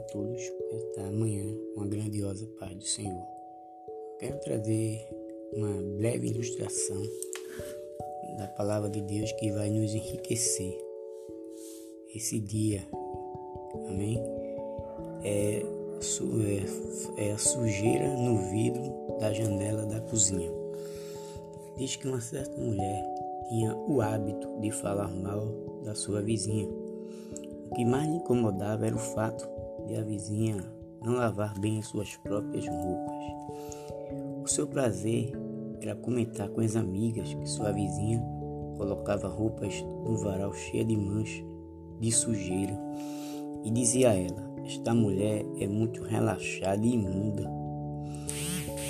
todos esta manhã uma grandiosa paz do Senhor. Quero trazer uma breve ilustração da palavra de Deus que vai nos enriquecer esse dia. Amém? É, é, é a sujeira no vidro da janela da cozinha. Diz que uma certa mulher tinha o hábito de falar mal da sua vizinha. O que mais lhe incomodava era o fato de a vizinha não lavar bem as suas próprias roupas. O seu prazer era comentar com as amigas que sua vizinha colocava roupas no varal cheia de mancha, de sujeira, e dizia a ela: Esta mulher é muito relaxada e imunda.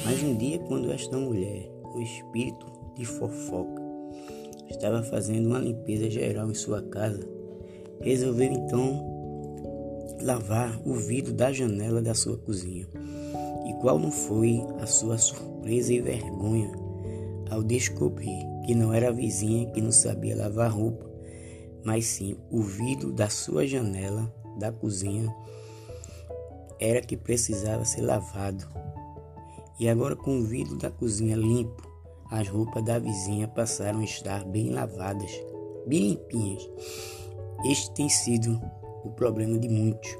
Mas um dia, quando esta mulher, com espírito de fofoca, estava fazendo uma limpeza geral em sua casa, resolveu então lavar o vidro da janela da sua cozinha. E qual não foi a sua surpresa e vergonha ao descobrir que não era a vizinha que não sabia lavar roupa, mas sim o vidro da sua janela da cozinha era que precisava ser lavado. E agora, com o vidro da cozinha limpo, as roupas da vizinha passaram a estar bem lavadas, bem limpinhas. Este tem sido o problema de muitos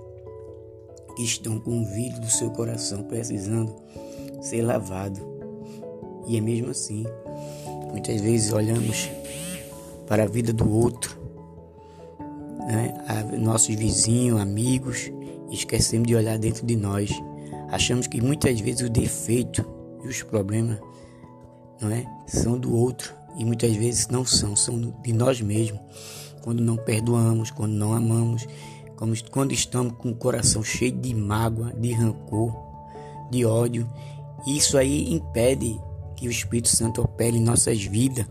que estão com o vidro do seu coração precisando ser lavado. E é mesmo assim, muitas vezes olhamos para a vida do outro, né? nossos vizinhos, amigos, e esquecemos de olhar dentro de nós. Achamos que muitas vezes o defeito e os problemas não é, são do outro e muitas vezes não são, são de nós mesmos. Quando não perdoamos, quando não amamos quando estamos com o coração cheio de mágoa, de rancor, de ódio. Isso aí impede que o Espírito Santo opere em nossas vidas.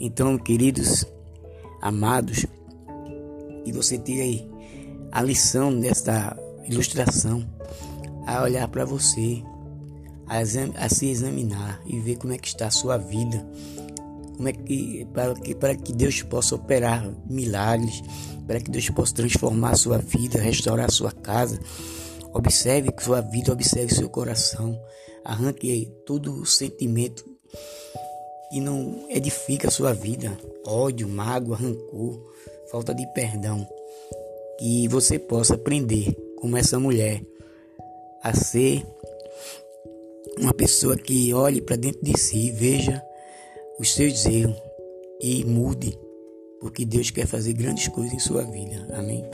Então, queridos, amados, que você tire a lição desta ilustração, a olhar para você, a, a, se examinar e ver como é que está a sua vida, como é que para que para que Deus possa operar milagres, para que Deus possa transformar a sua vida, restaurar a sua casa. Observe sua vida, observe seu coração. Arranque todo o sentimento que não edifica a sua vida, ódio, mágoa, rancor, falta de perdão. Que você possa aprender, como essa mulher, a ser uma pessoa que olhe para dentro de si, veja os seus erros e mude porque Deus quer fazer grandes coisas em sua vida. Amém?